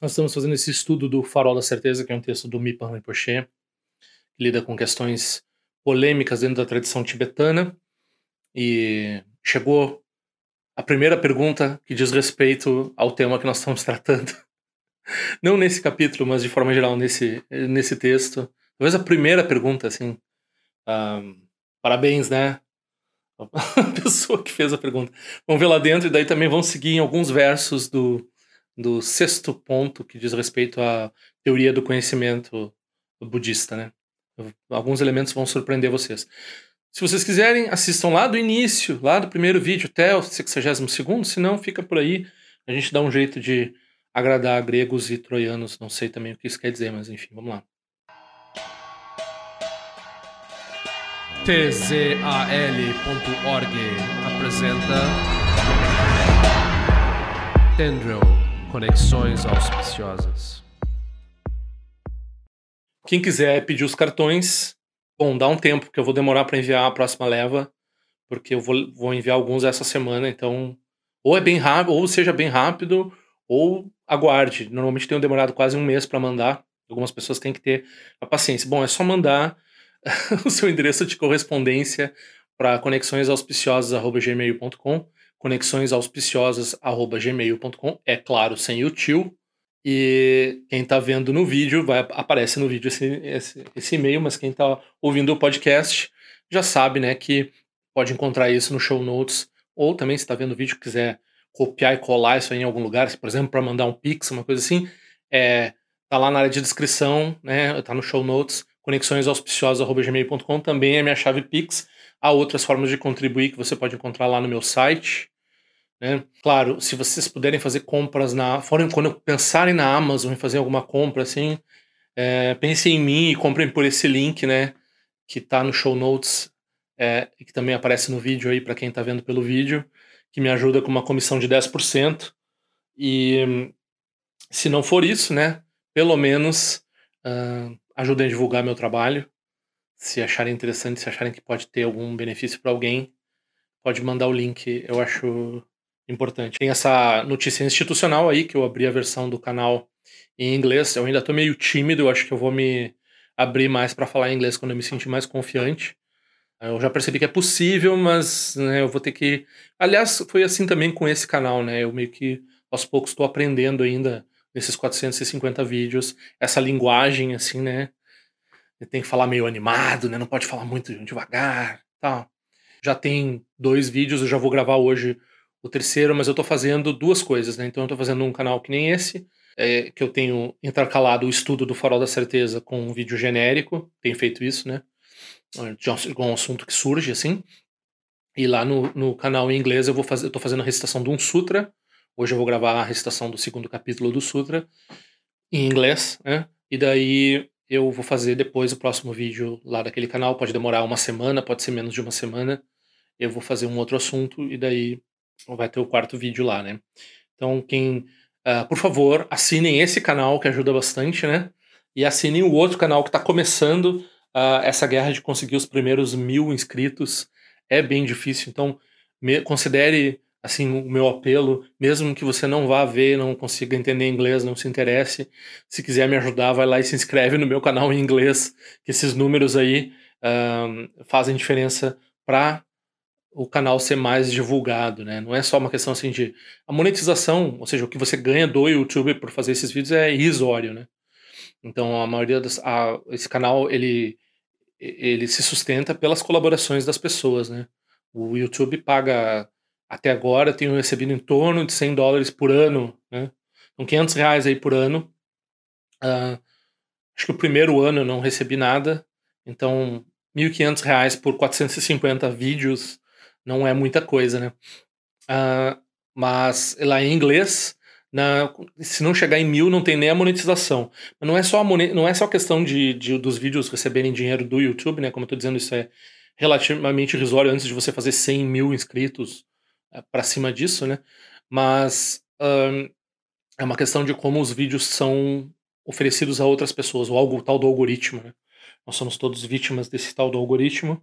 Nós estamos fazendo esse estudo do Farol da Certeza, que é um texto do Mipan Rinpoche, que lida com questões polêmicas dentro da tradição tibetana. E chegou a primeira pergunta que diz respeito ao tema que nós estamos tratando. Não nesse capítulo, mas de forma geral nesse, nesse texto. Talvez a primeira pergunta, assim. Um, parabéns, né? A pessoa que fez a pergunta. Vamos ver lá dentro e daí também vamos seguir em alguns versos do, do sexto ponto que diz respeito à teoria do conhecimento budista, né? Alguns elementos vão surpreender vocês. Se vocês quiserem, assistam lá do início, lá do primeiro vídeo até o 62 segundo, se não, fica por aí. A gente dá um jeito de agradar gregos e troianos, não sei também o que isso quer dizer, mas enfim, vamos lá. tzal.org apresenta Tendril Conexões Auspiciosas. Quem quiser pedir os cartões, bom, dá um tempo que eu vou demorar para enviar a próxima leva, porque eu vou, vou enviar alguns essa semana, então ou é bem rápido, ou seja bem rápido, ou aguarde. Normalmente tenho demorado quase um mês para mandar. Algumas pessoas têm que ter a paciência. Bom, é só mandar o seu endereço de correspondência para conexõesauspiciosas.gmail.com conexõesauspiciosas.gmail.com é claro, sem o tio. E quem está vendo no vídeo, vai aparece no vídeo esse, esse, esse e-mail, mas quem está ouvindo o podcast já sabe, né, que pode encontrar isso no show notes, ou também se está vendo o vídeo quiser copiar e colar isso aí em algum lugar, por exemplo, para mandar um pix, uma coisa assim, é, tá lá na área de descrição, né, tá no show notes, conexõesauspiciosas.gmail.com também é minha chave Pix. Há outras formas de contribuir que você pode encontrar lá no meu site. Né? Claro, se vocês puderem fazer compras na. Forem, quando pensarem na Amazon e fazer alguma compra assim, é, pensem em mim e comprem por esse link, né? Que está no show notes é, e que também aparece no vídeo aí para quem está vendo pelo vídeo, que me ajuda com uma comissão de 10%. E se não for isso, né? Pelo menos uh, ajudem a divulgar meu trabalho. Se acharem interessante, se acharem que pode ter algum benefício para alguém, pode mandar o link, eu acho importante. Tem essa notícia institucional aí, que eu abri a versão do canal em inglês. Eu ainda estou meio tímido, eu acho que eu vou me abrir mais para falar em inglês quando eu me sentir mais confiante. Eu já percebi que é possível, mas né, eu vou ter que. Aliás, foi assim também com esse canal, né? Eu meio que aos poucos estou aprendendo ainda nesses 450 vídeos, essa linguagem, assim, né? Tem que falar meio animado, né? Não pode falar muito devagar, tal. Já tem dois vídeos, eu já vou gravar hoje o terceiro, mas eu tô fazendo duas coisas, né? Então eu tô fazendo um canal que nem esse, é, que eu tenho intercalado o estudo do Farol da Certeza com um vídeo genérico, tenho feito isso, né? De um assunto que surge, assim. E lá no, no canal em inglês eu vou fazer, eu tô fazendo a recitação de um sutra, Hoje eu vou gravar a recitação do segundo capítulo do Sutra em inglês, né? E daí eu vou fazer depois o próximo vídeo lá daquele canal. Pode demorar uma semana, pode ser menos de uma semana. Eu vou fazer um outro assunto e daí vai ter o quarto vídeo lá, né? Então, quem. Uh, por favor, assinem esse canal que ajuda bastante, né? E assinem o outro canal que está começando uh, essa guerra de conseguir os primeiros mil inscritos. É bem difícil, então me, considere assim, o meu apelo, mesmo que você não vá ver, não consiga entender inglês, não se interesse, se quiser me ajudar, vai lá e se inscreve no meu canal em inglês, que esses números aí um, fazem diferença para o canal ser mais divulgado, né? Não é só uma questão assim de a monetização, ou seja, o que você ganha do YouTube por fazer esses vídeos é irrisório, né? Então a maioria das a, esse canal ele ele se sustenta pelas colaborações das pessoas, né? O YouTube paga até agora tenho recebido em torno de 100 dólares por ano, né? Então 500 reais aí por ano. Uh, acho que o primeiro ano eu não recebi nada, então 1.500 reais por 450 vídeos não é muita coisa, né? Uh, mas lá em inglês, na, se não chegar em mil, não tem nem a monetização. Não é só a monet, não é só questão de, de, dos vídeos receberem dinheiro do YouTube, né? Como eu tô dizendo, isso é relativamente irrisório antes de você fazer 100 mil inscritos para cima disso, né? Mas um, é uma questão de como os vídeos são oferecidos a outras pessoas, o algo tal do algoritmo, né? Nós somos todos vítimas desse tal do algoritmo.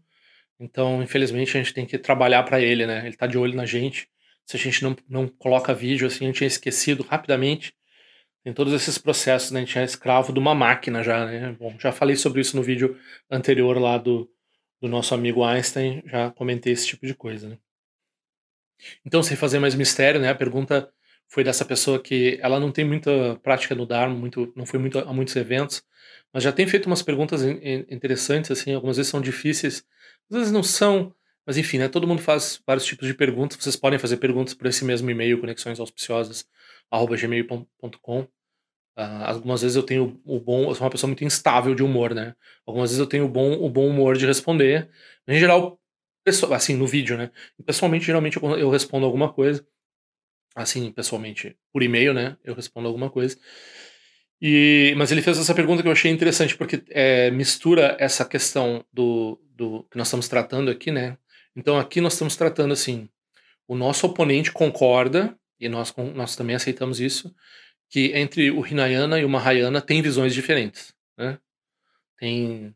Então, infelizmente, a gente tem que trabalhar para ele, né? Ele tá de olho na gente. Se a gente não, não coloca vídeo, assim, a gente é esquecido rapidamente. tem todos esses processos, né? A gente é escravo de uma máquina já, né? Bom, já falei sobre isso no vídeo anterior lá do, do nosso amigo Einstein, já comentei esse tipo de coisa, né? Então, sem fazer mais mistério, né? A pergunta foi dessa pessoa que ela não tem muita prática no Dharma, muito, não foi muito a muitos eventos, mas já tem feito umas perguntas interessantes, assim, algumas vezes são difíceis, às vezes não são, mas enfim, né? Todo mundo faz vários tipos de perguntas. Vocês podem fazer perguntas por esse mesmo e-mail, conexõesauspiciosas@gmail.com. Uh, algumas vezes eu tenho o bom, eu sou uma pessoa muito instável de humor, né? Algumas vezes eu tenho o bom, o bom humor de responder. Em geral, assim, no vídeo, né? Pessoalmente, geralmente eu, eu respondo alguma coisa. Assim, pessoalmente, por e-mail, né? Eu respondo alguma coisa. E, mas ele fez essa pergunta que eu achei interessante, porque é, mistura essa questão do, do que nós estamos tratando aqui, né? Então aqui nós estamos tratando assim, o nosso oponente concorda, e nós, nós também aceitamos isso, que entre o Hinayana e o Mahayana tem visões diferentes, né? Tem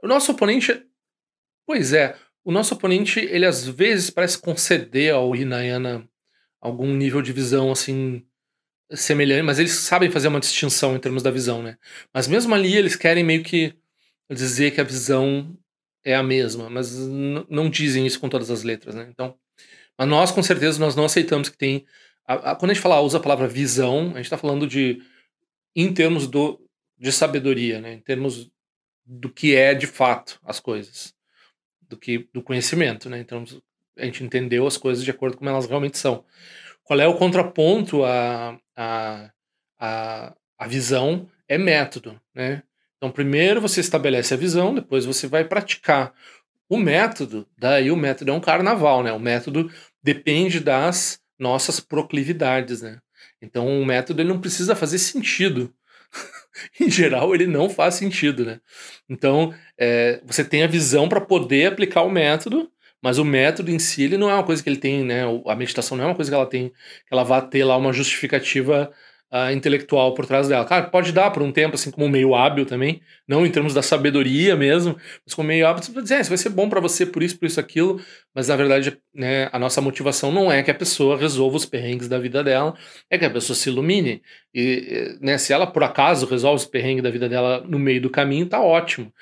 o nosso oponente, pois é, o nosso oponente ele às vezes parece conceder ao Hinayana algum nível de visão assim semelhante, mas eles sabem fazer uma distinção em termos da visão, né? Mas mesmo ali eles querem meio que dizer que a visão é a mesma, mas não dizem isso com todas as letras, né? Então, mas nós com certeza nós não aceitamos que tem a, a, quando a gente fala, usa a palavra visão, a gente está falando de, em termos do, de sabedoria, né? em termos do que é de fato as coisas, do que do conhecimento, né? Então a gente entendeu as coisas de acordo com como elas realmente são. Qual é o contraponto à, à, à, à visão? É método, né? Então primeiro você estabelece a visão, depois você vai praticar. O método, daí o método é um carnaval, né? O método depende das nossas proclividades, né? Então o método ele não precisa fazer sentido. em geral, ele não faz sentido, né? Então é, você tem a visão para poder aplicar o método, mas o método em si ele não é uma coisa que ele tem, né? A meditação não é uma coisa que ela tem, que ela vá ter lá uma justificativa uh, intelectual por trás dela. Claro, pode dar por um tempo, assim, como meio hábil também, não em termos da sabedoria mesmo, mas como meio hábil, você pode dizer, é, isso vai ser bom para você por isso, por isso, aquilo, mas na verdade, né, a nossa motivação não é que a pessoa resolva os perrengues da vida dela, é que a pessoa se ilumine. E, né, se ela por acaso resolve os perrengues da vida dela no meio do caminho, tá ótimo.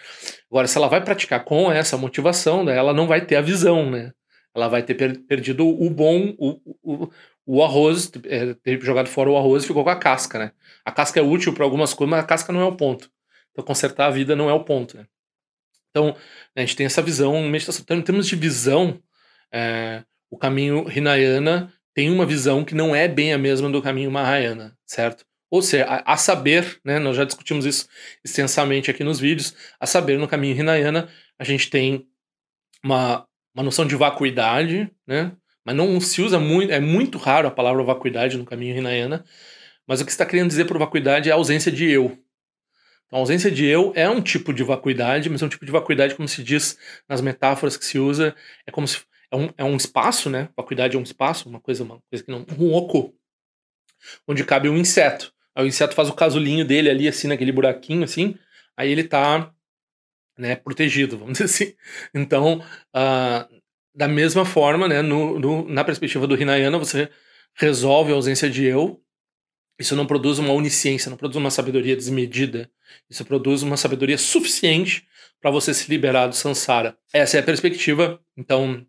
Agora, se ela vai praticar com essa motivação, né, ela não vai ter a visão, né? Ela vai ter perdido o bom, o, o arroz, é, ter jogado fora o arroz e ficou com a casca, né? A casca é útil para algumas coisas, mas a casca não é o ponto. Então, consertar a vida não é o ponto, né? Então, a gente tem essa visão, meditação. Então, em termos de visão, é, o caminho Hinayana tem uma visão que não é bem a mesma do caminho Mahayana, certo? Ou seja, a, a, saber, né, nós já discutimos isso extensamente aqui nos vídeos, a saber, no caminho Hinayana, a gente tem uma, uma noção de vacuidade, né, mas não se usa muito, é muito raro a palavra vacuidade no caminho Hinayana, mas o que está querendo dizer por vacuidade é a ausência de eu. Então, a ausência de eu é um tipo de vacuidade, mas é um tipo de vacuidade, como se diz nas metáforas que se usa, é como se é um, é um espaço, né? Vacuidade é um espaço, uma coisa, uma coisa que não. Um oco, onde cabe um inseto. Aí o inseto faz o casulinho dele ali, assim, naquele buraquinho, assim, aí ele tá né, protegido, vamos dizer assim. Então, uh, da mesma forma, né, no, no, na perspectiva do Hinayana, você resolve a ausência de eu. Isso não produz uma onisciência, não produz uma sabedoria desmedida. Isso produz uma sabedoria suficiente para você se liberar do samsara. Essa é a perspectiva, então,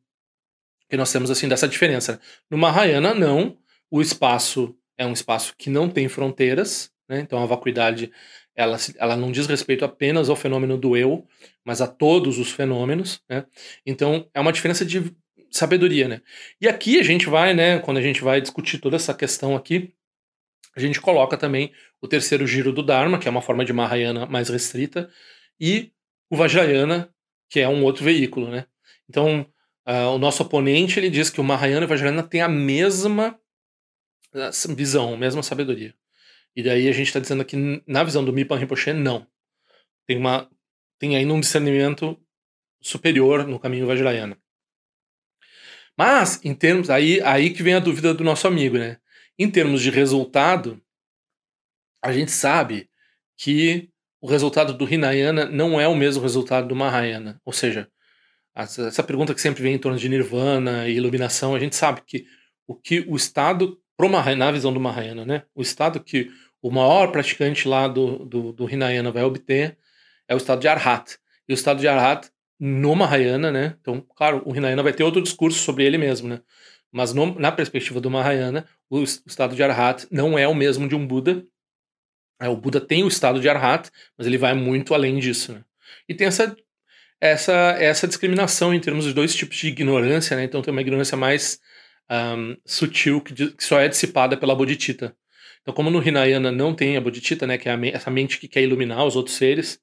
que nós temos assim dessa diferença. No Mahayana, não. O espaço é um espaço que não tem fronteiras, né? então a vacuidade ela, ela não diz respeito apenas ao fenômeno do eu, mas a todos os fenômenos, né? Então é uma diferença de sabedoria, né? E aqui a gente vai, né, quando a gente vai discutir toda essa questão aqui, a gente coloca também o terceiro giro do Dharma, que é uma forma de Mahayana mais restrita, e o Vajrayana, que é um outro veículo, né? Então, uh, o nosso oponente, ele diz que o Mahayana e o Vajrayana têm a mesma ah, visão, a mesma sabedoria. E daí a gente está dizendo aqui, na visão do Mipan Rinpoche, não. Tem, uma, tem ainda um discernimento superior no caminho Vajrayana. Mas, em termos. Aí, aí que vem a dúvida do nosso amigo, né? Em termos de resultado, a gente sabe que o resultado do Hinayana não é o mesmo resultado do Mahayana. Ou seja, essa pergunta que sempre vem em torno de Nirvana e iluminação, a gente sabe que o que o estado pro Mahayana, na visão do Mahayana, né? O estado que o maior praticante lá do, do, do Hinayana vai obter é o estado de Arhat. E o estado de Arhat no Mahayana, né? Então, claro, o Hinayana vai ter outro discurso sobre ele mesmo, né? Mas no, na perspectiva do Mahayana, o, o estado de Arhat não é o mesmo de um Buda. É, o Buda tem o estado de Arhat, mas ele vai muito além disso, né? E tem essa essa essa discriminação em termos de dois tipos de ignorância, né? Então tem uma ignorância mais um, sutil que, que, só é dissipada pela bodhicitta. Então, como no Hinayana não tem a bodhicitta, né, que é a, essa mente que quer iluminar os outros seres,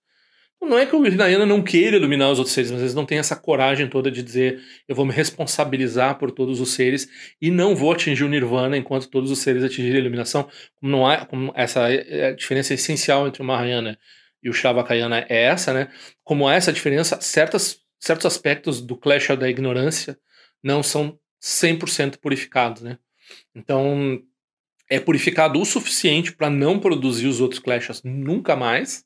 não é que o Hinayana não queira iluminar os outros seres, mas eles não têm essa coragem toda de dizer eu vou me responsabilizar por todos os seres e não vou atingir o Nirvana enquanto todos os seres atingirem a iluminação. Como não há, como essa é a diferença essencial entre o Mahayana e o Shavakayana é essa, né? Como há essa diferença, certas, certos aspectos do Clash da ignorância não são 100% purificados, né? Então, é purificado o suficiente para não produzir os outros Clashas nunca mais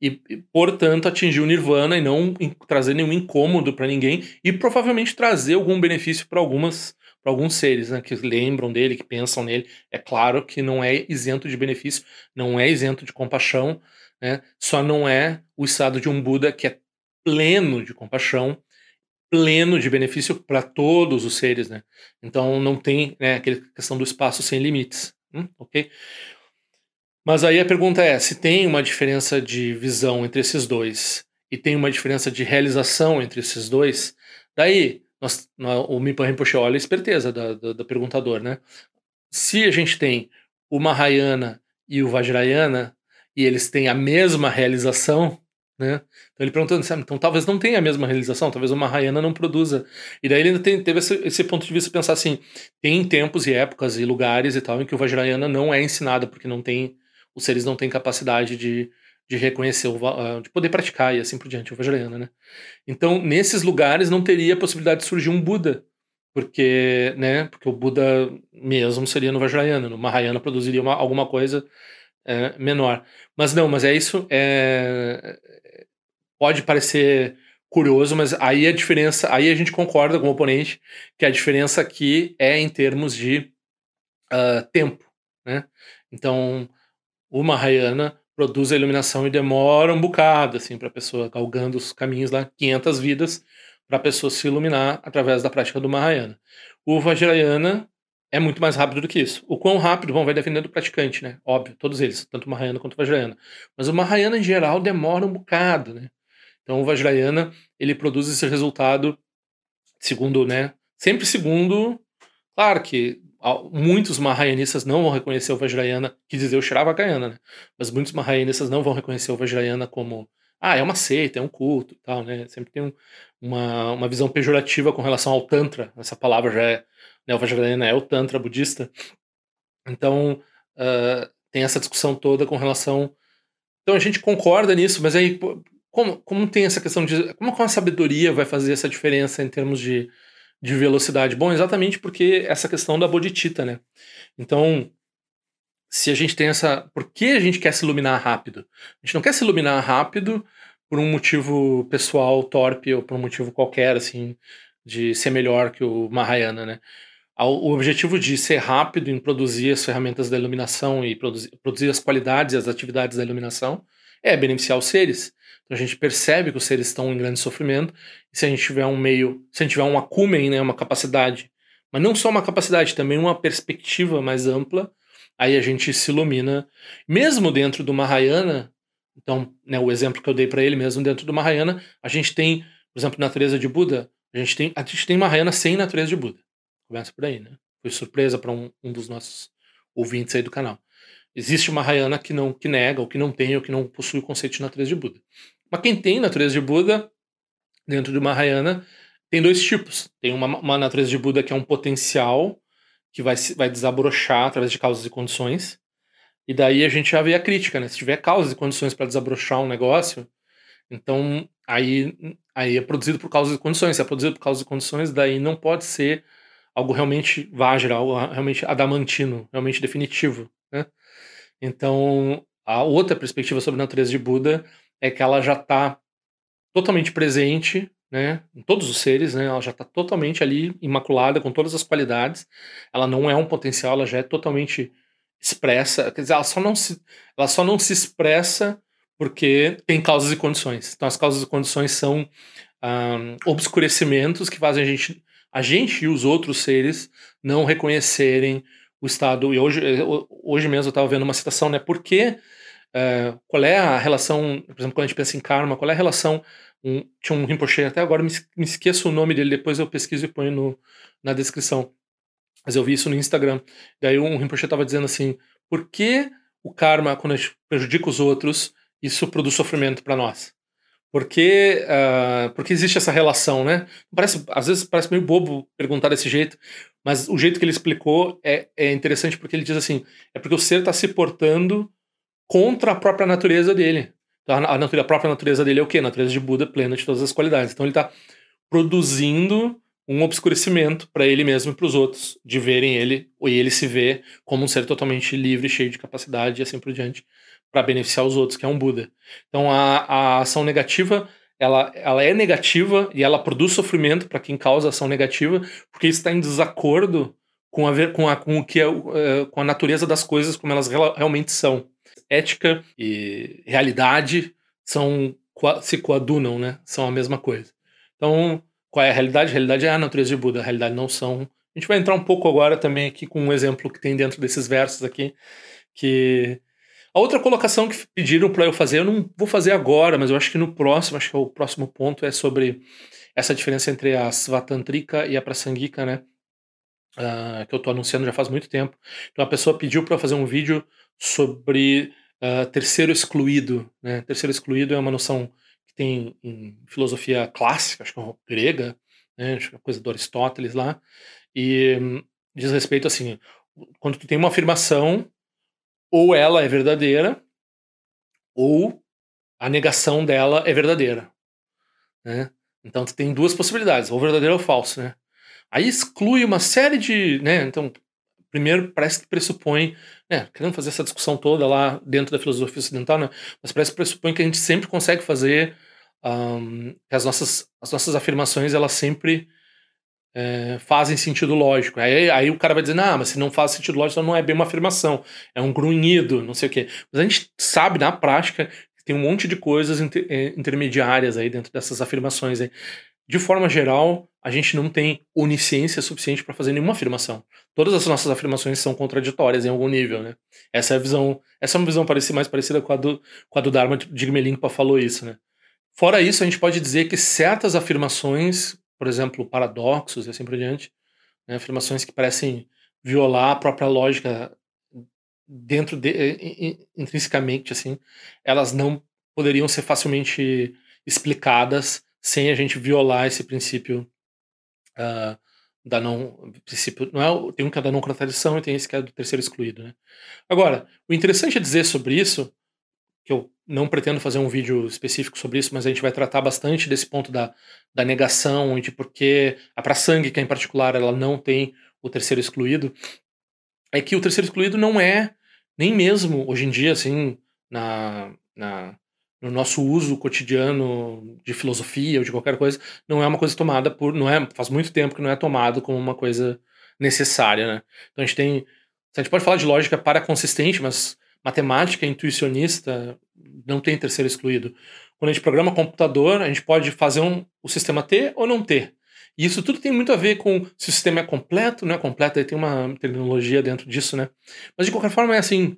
e, e, portanto, atingir o Nirvana e não trazer nenhum incômodo para ninguém e provavelmente trazer algum benefício para algumas para alguns seres né, que lembram dele, que pensam nele. É claro que não é isento de benefício, não é isento de compaixão, né? Só não é o estado de um Buda que é pleno de compaixão pleno de benefício para todos os seres, né? Então não tem né, aquela questão do espaço sem limites, hum? ok? Mas aí a pergunta é, se tem uma diferença de visão entre esses dois e tem uma diferença de realização entre esses dois, daí nós, o Mipa Rinpoche olha a esperteza da, da, da perguntador, né? Se a gente tem o Mahayana e o Vajrayana e eles têm a mesma realização, né? Então ele perguntando, então talvez não tenha a mesma realização, talvez uma Mahayana não produza. E daí ele ainda tem, teve esse, esse, ponto de vista pensar assim, tem tempos e épocas e lugares e tal em que o Vajrayana não é ensinado, porque não tem, os seres não têm capacidade de, de reconhecer, o, ah, de poder praticar e assim por diante, o Vajrayana, né? Então nesses lugares não teria possibilidade de surgir um Buda, porque, né, porque o Buda mesmo seria no Vajrayana, no Mahayana produziria uma, alguma coisa é, menor. Mas não, mas é isso, é, pode parecer curioso, mas aí a diferença, aí a gente concorda com o oponente que a diferença aqui é em termos de uh, tempo, né? Então, o Mahayana produz a iluminação e demora um bocado, assim, para a pessoa galgando os caminhos lá, 500 vidas, para a pessoa se iluminar através da prática do Mahayana. O Vajrayana é muito mais rápido do que isso. O quão rápido, bom, vai depender do praticante, né? Óbvio, todos eles, tanto o Mahayana quanto o Vajrayana. Mas o Mahayana, em geral, demora um bocado, né? Então o Vajrayana, ele produz esse resultado segundo, né, sempre segundo, claro que muitos Mahayanistas não vão reconhecer o Vajrayana, que dizer o Shravakayana, né, mas muitos Mahayanistas não vão reconhecer o Vajrayana como, ah, é uma seita, é um culto tal, né, sempre tem um, uma, uma visão pejorativa com relação ao Tantra, essa palavra já é, né, o Vajrayana é o Tantra budista, então uh, tem essa discussão toda com relação então a gente concorda nisso, mas aí como, como tem essa questão de. Como a sabedoria vai fazer essa diferença em termos de, de velocidade? Bom, exatamente porque essa questão da bodhicitta, né? Então, se a gente tem essa. Por que a gente quer se iluminar rápido? A gente não quer se iluminar rápido por um motivo pessoal torpe ou por um motivo qualquer, assim, de ser melhor que o Mahayana, né? O objetivo de ser rápido em produzir as ferramentas da iluminação e produzir, produzir as qualidades e as atividades da iluminação é beneficiar os seres. Então a gente percebe que os seres estão em grande sofrimento, e se a gente tiver um meio, se a gente tiver um acumen, né, uma capacidade, mas não só uma capacidade, também uma perspectiva mais ampla, aí a gente se ilumina. Mesmo dentro do Mahayana, então, né, o exemplo que eu dei para ele mesmo dentro do Mahayana, a gente tem, por exemplo, natureza de Buda, a gente tem, a gente tem Mahayana sem natureza de Buda. Começa por aí, né? Foi surpresa para um, um dos nossos ouvintes aí do canal. Existe Mahayana que não que nega, ou que não tem, ou que não possui o conceito de natureza de Buda. Mas quem tem natureza de Buda, dentro de Mahayana, tem dois tipos. Tem uma, uma natureza de Buda que é um potencial que vai, vai desabrochar através de causas e condições. E daí a gente já vê a crítica, né? Se tiver causas e condições para desabrochar um negócio, então aí, aí é produzido por causas e condições. Se é produzido por causas e condições, daí não pode ser algo realmente Vajra, algo realmente adamantino, realmente definitivo, né? Então, a outra perspectiva sobre a natureza de Buda é que ela já está totalmente presente né, em todos os seres, né, ela já está totalmente ali imaculada, com todas as qualidades. Ela não é um potencial, ela já é totalmente expressa, quer dizer, ela só não se, ela só não se expressa porque tem causas e condições. Então, as causas e condições são obscurecimentos que fazem a gente, a gente e os outros seres não reconhecerem o estado. E hoje, hoje mesmo eu estava vendo uma citação, né? Por que, uh, qual é a relação, por exemplo, quando a gente pensa em karma, qual é a relação? Um, tinha um Rinpoche, até agora me, me esqueço o nome dele, depois eu pesquiso e ponho no, na descrição. Mas eu vi isso no Instagram. Daí um Rinpoche estava dizendo assim: por que o karma, quando a gente prejudica os outros, isso produz sofrimento para nós? Porque, uh, porque existe essa relação, né? Parece, às vezes parece meio bobo perguntar desse jeito, mas o jeito que ele explicou é, é interessante porque ele diz assim: é porque o ser está se portando contra a própria natureza dele. Então, a, natureza, a própria natureza dele é o quê? A natureza de Buda plena de todas as qualidades. Então ele está produzindo um obscurecimento para ele mesmo e para os outros, de verem ele, ou ele se vê como um ser totalmente livre, cheio de capacidade e assim por diante, para beneficiar os outros, que é um Buda. Então a, a ação negativa, ela, ela é negativa e ela produz sofrimento para quem causa ação negativa, porque está em desacordo com a, com a, com o que é, é, com a natureza das coisas como elas realmente são. Ética e realidade são se coadunam, né? São a mesma coisa. Então, qual é a realidade? A realidade é a natureza de Buda, a realidade não são. A gente vai entrar um pouco agora também aqui com um exemplo que tem dentro desses versos aqui, que a outra colocação que pediram para eu fazer, eu não vou fazer agora, mas eu acho que no próximo, acho que é o próximo ponto é sobre essa diferença entre a Svatantrika e a Prasangika, né? Uh, que eu estou anunciando já faz muito tempo. Então a pessoa pediu para eu fazer um vídeo sobre uh, terceiro excluído, né? Terceiro excluído é uma noção que tem em filosofia clássica, acho que é grega, né, acho que é coisa do Aristóteles lá, e hum, diz respeito assim, quando tu tem uma afirmação, ou ela é verdadeira, ou a negação dela é verdadeira, né? Então tu tem duas possibilidades, ou verdadeiro ou falso, né? Aí exclui uma série de, né? Então, primeiro parece que pressupõe é, querendo fazer essa discussão toda lá dentro da filosofia ocidental, né? Mas parece que pressupõe que a gente sempre consegue fazer um, que as nossas, as nossas afirmações elas sempre é, fazem sentido lógico. Aí, aí o cara vai dizer, não, mas se não faz sentido lógico, então não é bem uma afirmação, é um grunhido, não sei o quê. Mas a gente sabe na prática que tem um monte de coisas inter, é, intermediárias aí dentro dessas afirmações. Aí. De forma geral, a gente não tem onisciência suficiente para fazer nenhuma afirmação. Todas as nossas afirmações são contraditórias em algum nível, né? Essa é a visão, essa é uma visão mais parecida com a do, com a do Dharma de Gmelinpa falou isso, né? Fora isso, a gente pode dizer que certas afirmações, por exemplo, paradoxos e assim por diante, né, afirmações que parecem violar a própria lógica dentro de, intrinsecamente, assim, elas não poderiam ser facilmente explicadas sem a gente violar esse princípio uh, da não princípio não é tem um que é da não contradição e tem esse que é do terceiro excluído né. Agora o interessante a dizer sobre isso que eu não pretendo fazer um vídeo específico sobre isso, mas a gente vai tratar bastante desse ponto da, da negação e de por que a prasangue, que é em particular, ela não tem o terceiro excluído, é que o terceiro excluído não é nem mesmo hoje em dia, assim, na, na, no nosso uso cotidiano de filosofia ou de qualquer coisa, não é uma coisa tomada por. não é Faz muito tempo que não é tomado como uma coisa necessária, né? Então a gente tem. A gente pode falar de lógica para consistente, mas matemática intuicionista não tem terceiro excluído. Quando a gente programa computador, a gente pode fazer um, o sistema ter ou não ter. E isso tudo tem muito a ver com se o sistema é completo, não é completo, aí tem uma terminologia dentro disso, né? Mas de qualquer forma é assim.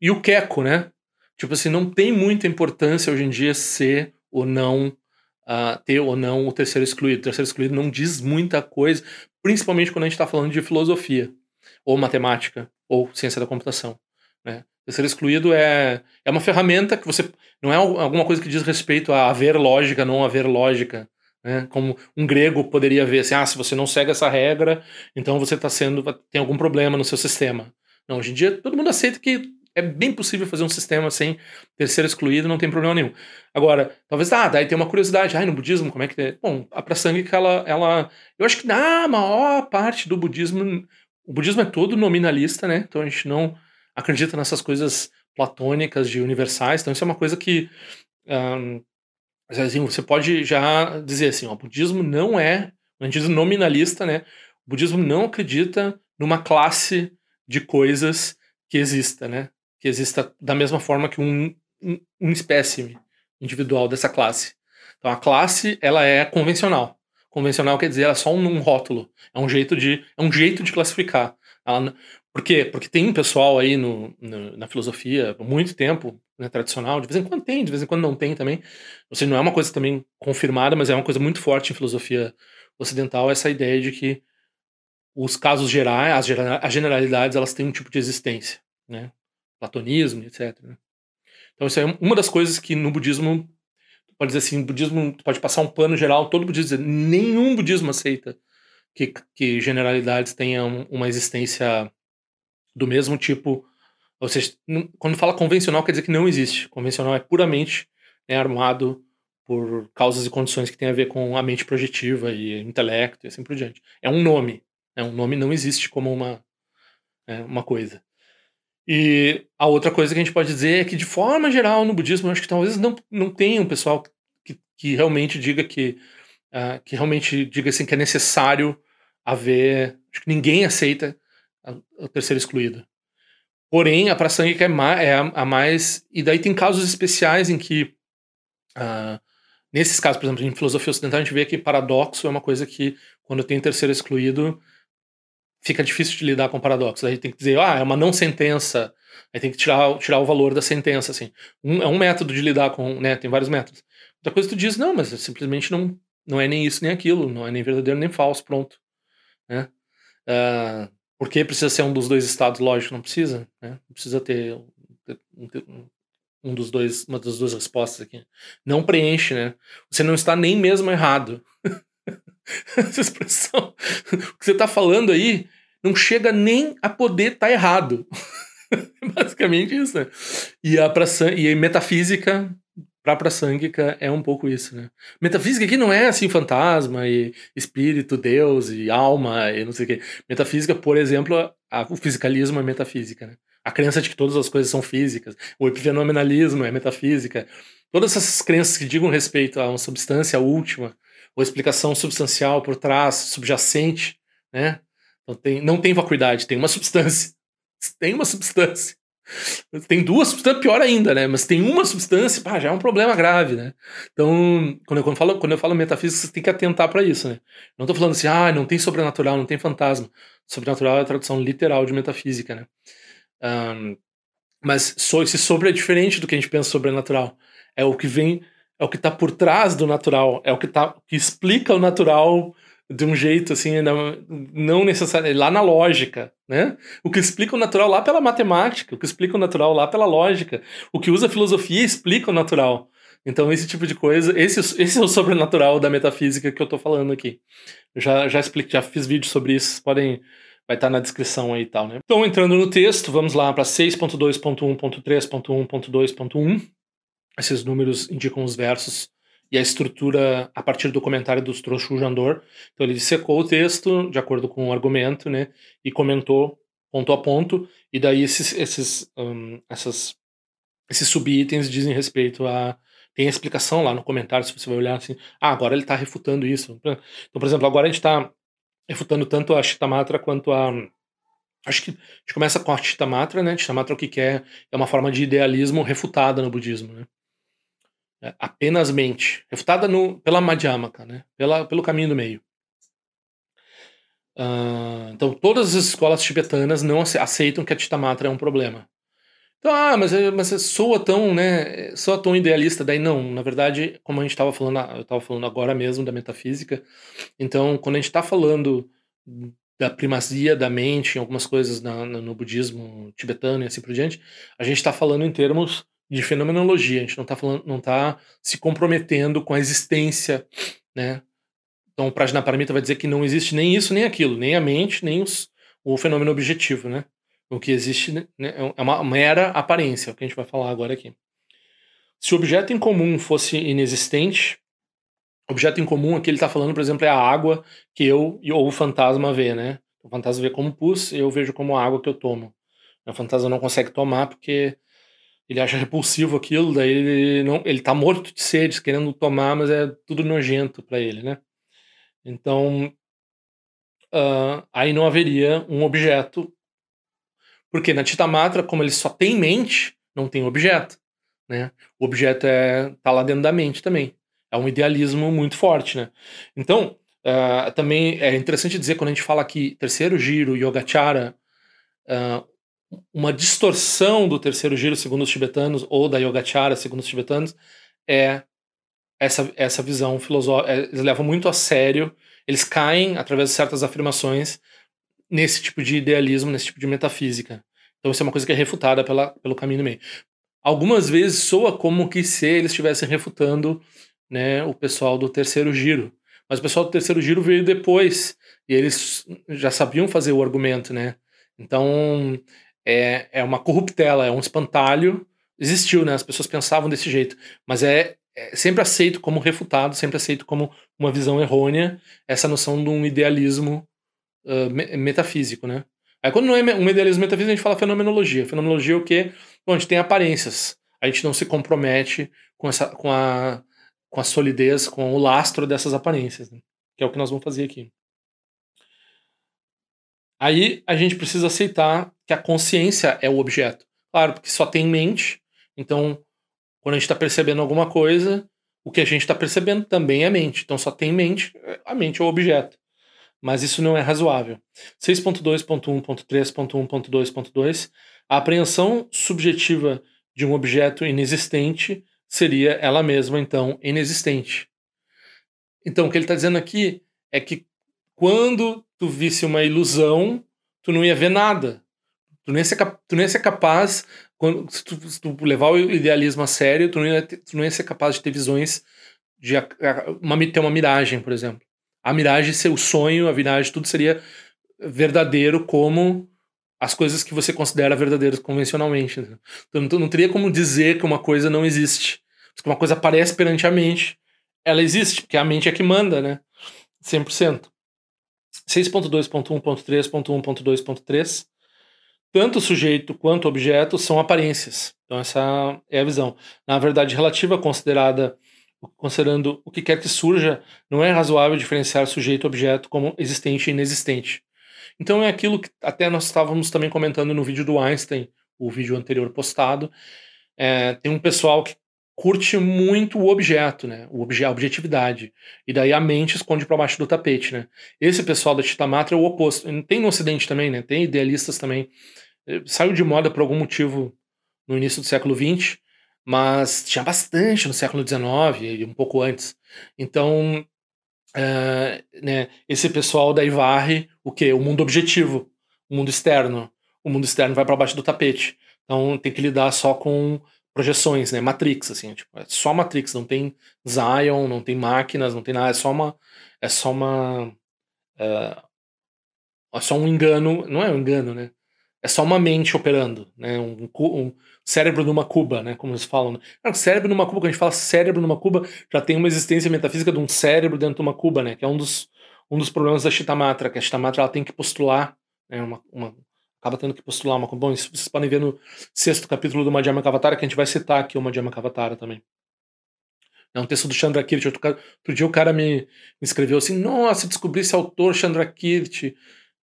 E o queco, né? Tipo assim, não tem muita importância hoje em dia ser ou não, uh, ter ou não o terceiro excluído. O terceiro excluído não diz muita coisa, principalmente quando a gente está falando de filosofia ou matemática ou ciência da computação. Né? Ser excluído é, é uma ferramenta que você. Não é alguma coisa que diz respeito a haver lógica, não haver lógica. Né? Como um grego poderia ver assim: ah, se você não segue essa regra, então você está sendo. tem algum problema no seu sistema. Não, hoje em dia todo mundo aceita que é bem possível fazer um sistema sem terceiro excluído, não tem problema nenhum. Agora, talvez, ah, daí tem uma curiosidade, ah, no budismo, como é que é? Bom, a que ela, ela. Eu acho que na maior parte do budismo o budismo é todo nominalista, né? Então a gente não acredita nessas coisas platônicas de universais. Então isso é uma coisa que um, assim, você pode já dizer assim, ó, o budismo não é, a gente diz nominalista, né? O budismo não acredita numa classe de coisas que exista, né? Que exista da mesma forma que um, um, um espécime individual dessa classe. Então a classe ela é convencional. Convencional quer dizer ela é só um, um rótulo, é um jeito de é um jeito de classificar. Ela, por quê? Porque tem pessoal aí no, no, na filosofia há muito tempo, né, tradicional, de vez em quando tem, de vez em quando não tem também. Ou seja, não é uma coisa também confirmada, mas é uma coisa muito forte em filosofia ocidental essa ideia de que os casos gerais, as generalidades, elas têm um tipo de existência, né? Platonismo, etc. Né? Então isso é uma das coisas que no budismo pode dizer assim, budismo pode passar um pano geral, todo budismo nenhum budismo aceita que, que generalidades tenham uma existência do mesmo tipo, ou seja, quando fala convencional quer dizer que não existe. Convencional é puramente né, armado por causas e condições que tem a ver com a mente projetiva e intelecto e assim por diante. É um nome. Né? Um nome não existe como uma, é, uma coisa. E a outra coisa que a gente pode dizer é que, de forma geral, no budismo, acho que talvez não, não tenha um pessoal que, que realmente diga que, uh, que realmente diga assim que é necessário haver. Acho que ninguém aceita o terceiro excluído. Porém, a praçanga é, é a, a, mais. E daí tem casos especiais em que uh, Nesses casos, por exemplo, em filosofia ocidental, a gente vê que paradoxo é uma coisa que, quando tem terceiro excluído, fica difícil de lidar com paradoxo. Aí tem que dizer, ah, é uma não sentença, aí tem que tirar, tirar o valor da sentença, assim. Um, é um método de lidar com, né, tem vários métodos. Outra coisa tu diz, não, mas simplesmente não, não é nem isso nem aquilo, não é nem verdadeiro nem falso, pronto. Né? Uh, por que precisa ser um dos dois estados? Lógico, não precisa. Né? Não precisa ter um, um dos dois, uma das duas respostas aqui. Não preenche, né? Você não está nem mesmo errado. Essa expressão. O que você está falando aí não chega nem a poder estar tá errado. Basicamente isso, né? E a, praça, e a metafísica para praçânguica é um pouco isso, né? Metafísica aqui não é assim fantasma e espírito, Deus e alma e não sei o quê. Metafísica, por exemplo, a, o fisicalismo é metafísica, né? a crença de que todas as coisas são físicas, o epifenomenalismo é metafísica, todas essas crenças que digam respeito a uma substância última, ou explicação substancial por trás, subjacente, né? Então tem, não tem vacuidade, tem uma substância. Tem uma substância. Tem duas substâncias, pior ainda, né? Mas tem uma substância, pá, já é um problema grave, né? Então, quando eu, quando falo, quando eu falo metafísica, você tem que atentar para isso, né? Não estou falando assim, ah, não tem sobrenatural, não tem fantasma. Sobrenatural é a tradução literal de metafísica, né? Um, mas so, esse sobre é diferente do que a gente pensa sobrenatural. É o que vem, é o que está por trás do natural, é o que, tá, que explica o natural de um jeito assim, não, necessariamente, lá na lógica, né? O que explica o natural lá pela matemática, o que explica o natural lá pela lógica, o que usa a filosofia explica o natural. Então, esse tipo de coisa, esse, esse é o sobrenatural da metafísica que eu estou falando aqui. Já, já expliquei, já fiz vídeo sobre isso, podem vai estar tá na descrição aí e tal, né? Então, entrando no texto, vamos lá para 6.2.1.3.1.2.1. Esses números indicam os versos e a estrutura a partir do comentário do Stroshu Jandor. Então, ele secou o texto de acordo com o argumento, né? E comentou ponto a ponto. E daí esses, esses, um, essas, esses subitens dizem respeito a tem a explicação lá no comentário, se você vai olhar assim, ah, agora ele está refutando isso. Então, por exemplo, agora a gente está refutando tanto a Chitamatra quanto a. Acho que a gente começa com a Chitamatra, né? Chitamatra o que quer é uma forma de idealismo refutada no budismo, né? É apenas mente. Refutada no, pela Madhyamaka, né? Pela, pelo caminho do meio. Uh, então, todas as escolas tibetanas não aceitam que a Chitamatra é um problema. Então, ah, mas, mas soa tão, né, soa tão idealista. Daí não, na verdade, como a gente estava falando, eu estava falando agora mesmo da metafísica. Então, quando a gente está falando da primazia da mente em algumas coisas na, no budismo tibetano e assim por diante, a gente está falando em termos de fenomenologia. A gente não está falando, não está se comprometendo com a existência, né? Então, o Prajnaparamita vai dizer que não existe nem isso nem aquilo, nem a mente, nem os, o fenômeno objetivo, né? O que existe né, é uma mera aparência, é o que a gente vai falar agora aqui. Se o objeto em comum fosse inexistente, objeto em comum aqui ele está falando, por exemplo, é a água que eu ou o fantasma vê, né? O fantasma vê como pus, eu vejo como água que eu tomo. O fantasma não consegue tomar porque ele acha repulsivo aquilo, daí ele não, ele tá morto de sede, querendo tomar, mas é tudo nojento para ele, né? Então, uh, aí não haveria um objeto Porque na Titamatra, como ele só tem mente, não tem objeto. Né? O objeto é tá lá dentro da mente também. É um idealismo muito forte. Né? Então, uh, também é interessante dizer, quando a gente fala aqui terceiro giro, Yogacara, uh, uma distorção do terceiro giro segundo os tibetanos, ou da Yogacara segundo os tibetanos, é essa, essa visão filosófica. É, eles levam muito a sério, eles caem através de certas afirmações nesse tipo de idealismo, nesse tipo de metafísica. Então isso é uma coisa que é refutada pela, pelo caminho do meio. Algumas vezes soa como que se eles estivessem refutando né, o pessoal do terceiro giro. Mas o pessoal do terceiro giro veio depois, e eles já sabiam fazer o argumento, né? Então, é, é uma corruptela, é um espantalho. Existiu, né? As pessoas pensavam desse jeito. Mas é, é sempre aceito como refutado, sempre aceito como uma visão errônea, essa noção de um idealismo uh, metafísico, né? Aí quando não é um idealismo metafísico, a gente fala fenomenologia. Fenomenologia é o quê? Bom, a gente tem aparências. A gente não se compromete com, essa, com, a, com a solidez, com o lastro dessas aparências, né? que é o que nós vamos fazer aqui. Aí a gente precisa aceitar que a consciência é o objeto. Claro, porque só tem mente, então quando a gente está percebendo alguma coisa, o que a gente está percebendo também é mente. Então só tem mente, a mente é o objeto. Mas isso não é razoável. 6.2.1.3.1.2.2 A apreensão subjetiva de um objeto inexistente seria ela mesma, então, inexistente. Então, o que ele está dizendo aqui é que quando tu visse uma ilusão, tu não ia ver nada. Tu não ia ser, tu não ia ser capaz, quando, se, tu, se tu levar o idealismo a sério, tu não, ia tu não ia ser capaz de ter visões de uma, ter uma miragem, por exemplo. A miragem ser o sonho, a miragem, tudo seria verdadeiro como as coisas que você considera verdadeiras convencionalmente. Né? Então não, não teria como dizer que uma coisa não existe. Se uma coisa aparece perante a mente, ela existe, porque a mente é que manda, né? 100%. 6.2.1.3.1.2.3 tanto sujeito quanto objeto são aparências. Então essa é a visão. Na verdade relativa considerada considerando o que quer que surja, não é razoável diferenciar sujeito e objeto como existente e inexistente. Então é aquilo que até nós estávamos também comentando no vídeo do Einstein, o vídeo anterior postado. É, tem um pessoal que curte muito o objeto, né? O obje a objetividade. E daí a mente esconde para baixo do tapete, né? Esse pessoal da Chitamatra é o oposto. Tem no Ocidente também, né? Tem idealistas também. Eh, saiu de moda por algum motivo no início do século XX, mas tinha bastante no século XIX e um pouco antes. Então, uh, né, esse pessoal daí varre o quê? O mundo objetivo, o mundo externo. O mundo externo vai para baixo do tapete. Então tem que lidar só com projeções, né? Matrix, assim, tipo, é só Matrix, não tem Zion, não tem máquinas, não tem nada, é só uma. É só uma. É, é só um engano, não é um engano, né? É só uma mente operando, né? Um, um cérebro numa cuba, né? Como eles falam. Né? Cara, cérebro numa cuba, quando a gente fala cérebro numa cuba, já tem uma existência metafísica de um cérebro dentro de uma cuba, né? Que é um dos, um dos problemas da Chitamatra, que a Chitamatra ela tem que postular né? uma, uma, acaba tendo que postular uma. Bom, isso vocês podem ver no sexto capítulo do Madhyama Kavatara, que a gente vai citar aqui o Madhyama Kavatara também. É um texto do Chandrakirti. Outro, outro dia o cara me, me escreveu assim: Nossa, descobri esse autor Chandrakirti,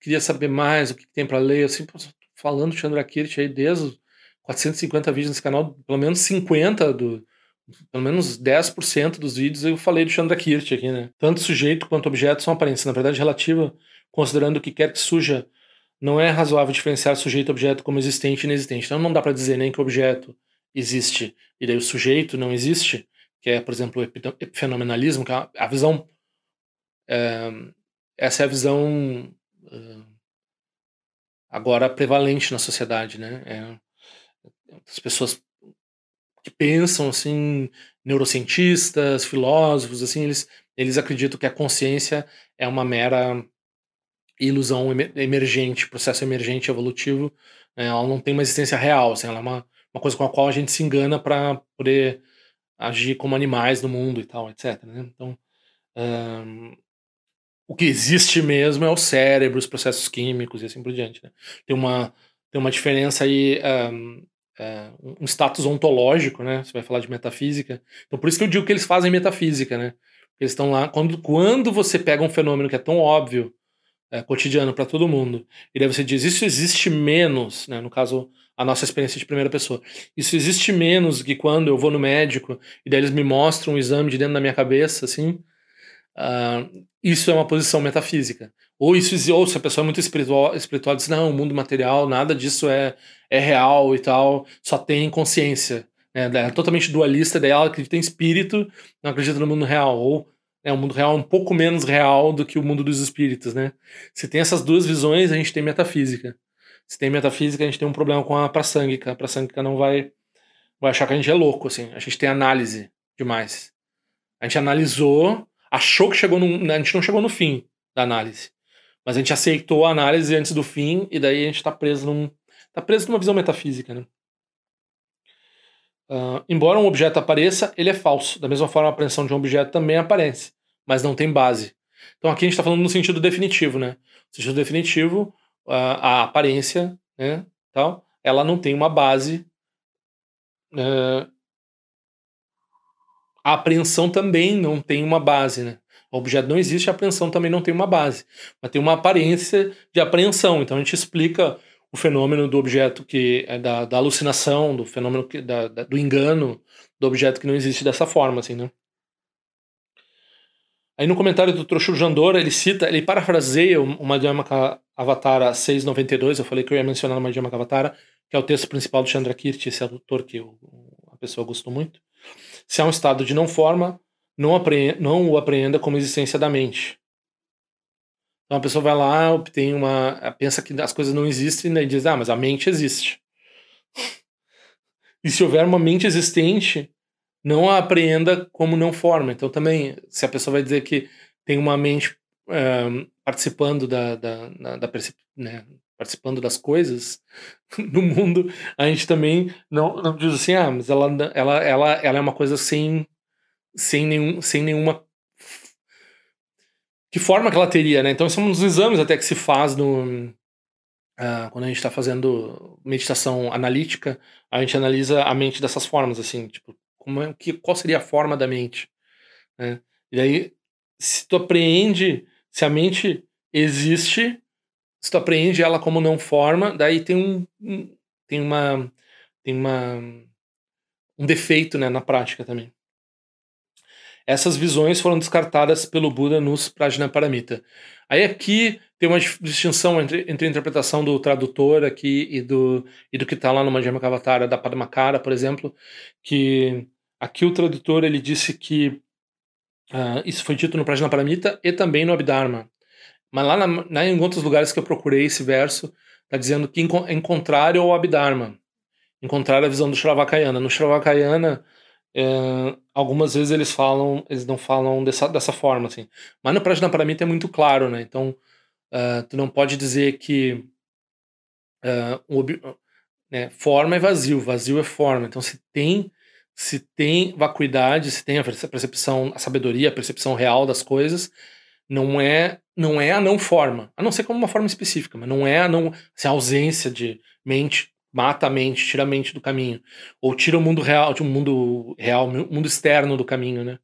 queria saber mais o que tem para ler. Assim, pô, falando Chandrakirti aí desde 450 vídeos nesse canal, pelo menos 50 do. Pelo menos 10% dos vídeos eu falei do Chandrakirti aqui, né? Tanto sujeito quanto objeto são aparências, na verdade, relativa, considerando o que quer que suja não é razoável diferenciar sujeito e objeto como existente e inexistente. Então não dá para dizer nem que o objeto existe e daí o sujeito não existe, que é, por exemplo, o epifenomenalismo, que é a visão. É, essa é a visão é, agora prevalente na sociedade, né? É, as pessoas que pensam assim, neurocientistas, filósofos, assim, eles, eles acreditam que a consciência é uma mera ilusão emergente, processo emergente evolutivo, né, ela não tem uma existência real, assim, ela é uma, uma coisa com a qual a gente se engana para poder agir como animais no mundo e tal, etc. Né? Então, um, o que existe mesmo é o cérebro, os processos químicos e assim por diante. Né? Tem, uma, tem uma diferença aí, um, um status ontológico, né? Você vai falar de metafísica. Então, por isso que eu digo que eles fazem metafísica, né? Eles estão lá. Quando, quando você pega um fenômeno que é tão óbvio é, cotidiano para todo mundo. E daí você diz, isso existe menos, né? No caso, a nossa experiência de primeira pessoa. Isso existe menos que quando eu vou no médico e daí eles me mostram um exame de dentro da minha cabeça, assim. Uh, isso é uma posição metafísica. Ou isso ou se a pessoa é muito espiritual, espiritual diz, não, o mundo material, nada disso é, é real e tal, só tem consciência. É, é totalmente dualista, daí ela acredita em espírito, não acredita no mundo real. Ou é um mundo real um pouco menos real do que o mundo dos espíritos, né? Se tem essas duas visões, a gente tem metafísica. Se tem metafísica, a gente tem um problema com a praçânguica. A praçânguica não vai, vai achar que a gente é louco, assim. A gente tem análise demais. A gente analisou, achou que chegou no... A gente não chegou no fim da análise. Mas a gente aceitou a análise antes do fim, e daí a gente tá preso num... Tá preso numa visão metafísica, né? Uh, embora um objeto apareça, ele é falso. Da mesma forma, a apreensão de um objeto também aparece mas não tem base. Então aqui a gente está falando no sentido definitivo, né? No sentido definitivo, a, a aparência, né, tal, ela não tem uma base. Uh, a apreensão também não tem uma base, né? O objeto não existe, a apreensão também não tem uma base, mas tem uma aparência de apreensão. Então a gente explica o fenômeno do objeto que é da, da alucinação, do fenômeno que, da, da, do engano do objeto que não existe dessa forma, assim, né? Aí no comentário do Trochur Jandora, ele cita, ele parafraseia o Madhyamaka Avatara 692, eu falei que eu ia mencionar o Madhyamaka Avatara, que é o texto principal do Chandrakirti, esse autor que eu, a pessoa gostou muito. Se há um estado de não forma, não, apreenda, não o apreenda como existência da mente. Então a pessoa vai lá, obtém uma. pensa que as coisas não existem né, e diz, ah, mas a mente existe. E se houver uma mente existente, não a apreenda como não forma. Então, também, se a pessoa vai dizer que tem uma mente uh, participando da, da, da, da né, participando das coisas no mundo, a gente também não, não diz assim, ah, mas ela, ela, ela, ela é uma coisa sem, sem, nenhum, sem nenhuma. Que forma que ela teria, né? Então, são uns exames até que se faz no. Uh, quando a gente está fazendo meditação analítica, a gente analisa a mente dessas formas, assim, tipo, como é, que, qual seria a forma da mente. Né? E aí, se tu apreende, se a mente existe, se tu apreende ela como não forma, daí tem um, tem uma tem uma um defeito né, na prática também. Essas visões foram descartadas pelo Buda nos Prajnaparamita. Aí aqui tem uma distinção entre, entre a interpretação do tradutor aqui e do, e do que está lá no Madhyamakavatara da Padmakara, por exemplo, que Aqui o tradutor ele disse que uh, isso foi dito no Prajnaparamita e também no Abhidharma. Mas lá na, em outros lugares que eu procurei esse verso, está dizendo que em contrário ao Abhidharma, em contrário à visão do Shravakayana. No Shravakayana, é, algumas vezes eles falam, eles não falam dessa, dessa forma, assim. Mas no Prajnaparamita é muito claro, né? Então, uh, tu não pode dizer que uh, um, né, forma é vazio, vazio é forma. Então, se tem se tem vacuidade, se tem a percepção, a sabedoria, a percepção real das coisas, não é não é a não forma, a não ser como uma forma específica, mas não é a não assim, a ausência de mente mata a mente, tira a mente do caminho, ou tira o mundo real, o mundo real, o mundo externo do caminho, né?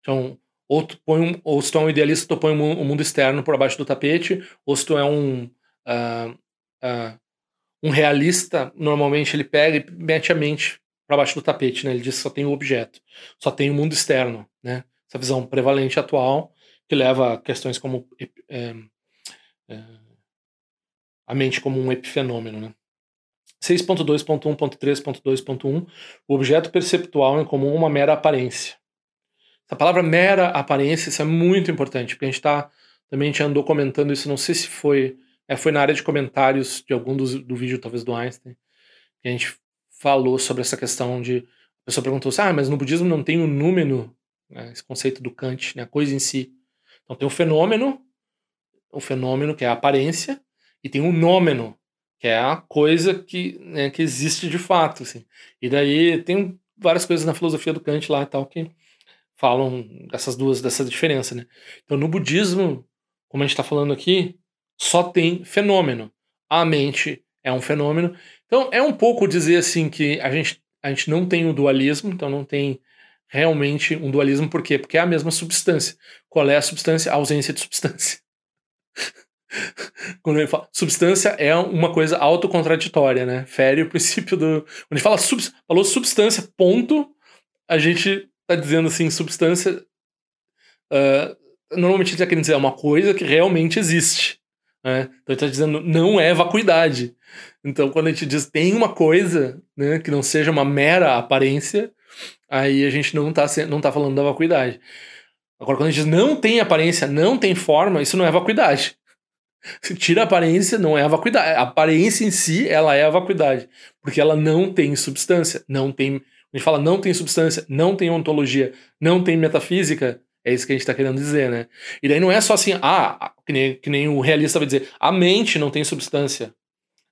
Então, ou tu põe um, ou se tu é um idealista, tu põe o um, um mundo externo por baixo do tapete, ou se tu é um uh, uh, um realista, normalmente ele pega e mete a mente para baixo do tapete, né? Ele diz que só tem o objeto, só tem o mundo externo, né? Essa visão prevalente atual que leva a questões como é, é, a mente como um epifenômeno, né? 6.2.1.3.2.1 O objeto perceptual é comum uma mera aparência. Essa palavra mera aparência isso é muito importante, porque a gente está também a gente andou comentando isso, não sei se foi é, foi na área de comentários de algum dos, do vídeo, talvez do Einstein, que a gente falou sobre essa questão de. A pessoa perguntou assim: ah, mas no budismo não tem o número, né, esse conceito do Kant, né, a coisa em si. Então tem o fenômeno, o fenômeno que é a aparência, e tem o nômeno, que é a coisa que, né, que existe de fato. Assim. E daí tem várias coisas na filosofia do Kant lá e tal que falam dessas duas, dessa diferença. Né? Então no budismo, como a gente está falando aqui, só tem fenômeno. A mente é um fenômeno então é um pouco dizer assim que a gente, a gente não tem o um dualismo, então não tem realmente um dualismo, por quê? Porque é a mesma substância. Qual é a substância? A ausência de substância. quando ele fala substância é uma coisa autocontraditória, né? Fere o princípio do. Quando a gente fala sub, falou substância, ponto, a gente tá dizendo assim, substância. Uh, normalmente a gente tá querendo dizer é uma coisa que realmente existe. Né? Então a gente tá dizendo não é vacuidade. Então quando a gente diz tem uma coisa né, que não seja uma mera aparência, aí a gente não tá, não tá falando da vacuidade. Agora, quando a gente diz não tem aparência, não tem forma, isso não é vacuidade. Se tira a aparência, não é a vacuidade. A aparência em si, ela é a vacuidade. Porque ela não tem substância. Não tem. A gente fala não tem substância, não tem ontologia, não tem metafísica. É isso que a gente está querendo dizer, né? E daí não é só assim, ah, que nem, que nem o realista vai dizer, a mente não tem substância.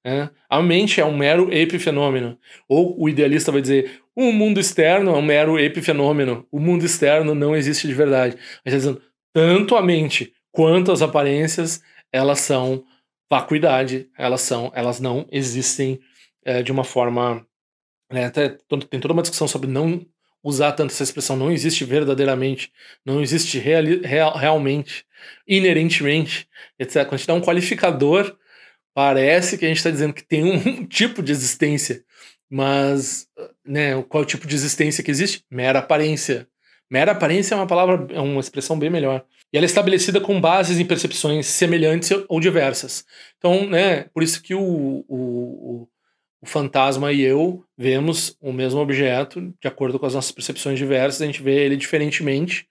Né? A mente é um mero epifenômeno. Ou o idealista vai dizer, o mundo externo é um mero epifenômeno. O mundo externo não existe de verdade. Gente está dizendo, tanto a mente quanto as aparências elas são vacuidade, elas são, elas não existem é, de uma forma. Né, tem toda uma discussão sobre não usar tanto essa expressão, não existe verdadeiramente, não existe real, realmente, inerentemente, etc. Quando a gente dá um qualificador, parece que a gente está dizendo que tem um tipo de existência, mas né, qual é o tipo de existência que existe? Mera aparência. Mera aparência é uma palavra, é uma expressão bem melhor. E ela é estabelecida com bases em percepções semelhantes ou diversas. Então, né, por isso que o, o fantasma e eu vemos o mesmo objeto, de acordo com as nossas percepções diversas, a gente vê ele diferentemente,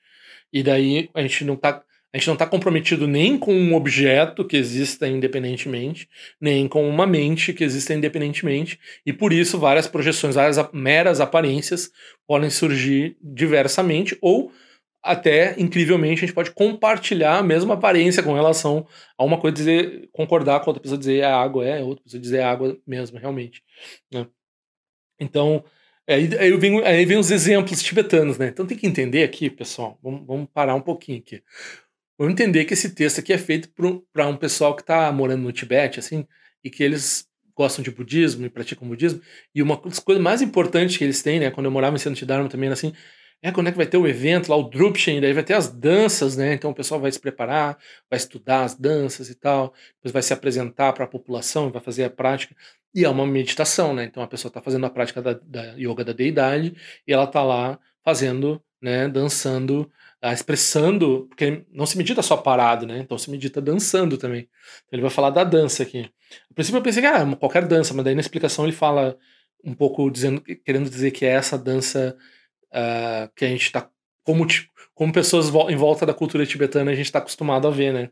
e daí a gente não está a gente não está comprometido nem com um objeto que exista independentemente, nem com uma mente que exista independentemente, e por isso várias projeções, várias meras aparências podem surgir diversamente, ou até, incrivelmente, a gente pode compartilhar a mesma aparência com relação a uma coisa, dizer, concordar com outra pessoa dizer é água, é, outra pessoa dizer é água mesmo, realmente. Né? Então, aí, aí, vem, aí vem os exemplos tibetanos, né? Então tem que entender aqui, pessoal, vamos, vamos parar um pouquinho aqui. Vamos entender que esse texto aqui é feito para um pessoal que está morando no Tibete, assim, e que eles gostam de budismo e praticam budismo. E uma das coisas mais importantes que eles têm, né, quando eu morava em Centro Dharma também era assim, é quando é que vai ter o evento lá, o Drupchen, daí vai ter as danças, né? Então o pessoal vai se preparar, vai estudar as danças e tal, depois vai se apresentar para a população, vai fazer a prática. E é uma meditação, né? Então a pessoa está fazendo a prática da, da yoga da deidade e ela está lá fazendo, né, dançando ah, expressando, porque não se medita só parado, né? Então se medita dançando também. Então ele vai falar da dança aqui. A princípio eu pensei que ah, qualquer dança, mas daí na explicação ele fala um pouco dizendo, querendo dizer que é essa dança uh, que a gente está como como pessoas em volta da cultura tibetana a gente está acostumado a ver, né?